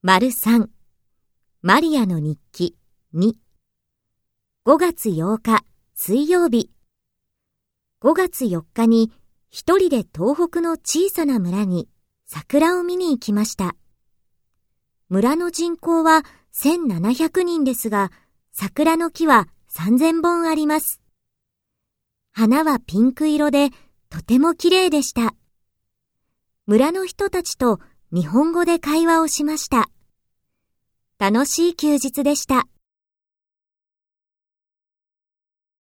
丸三マリアの日記2 5月8日水曜日5月4日に一人で東北の小さな村に桜を見に行きました。村の人口は1700人ですが、桜の木は3000本あります。花はピンク色でとても綺麗でした。村の人たちと日本語で会話をしました。楽しい休日でした。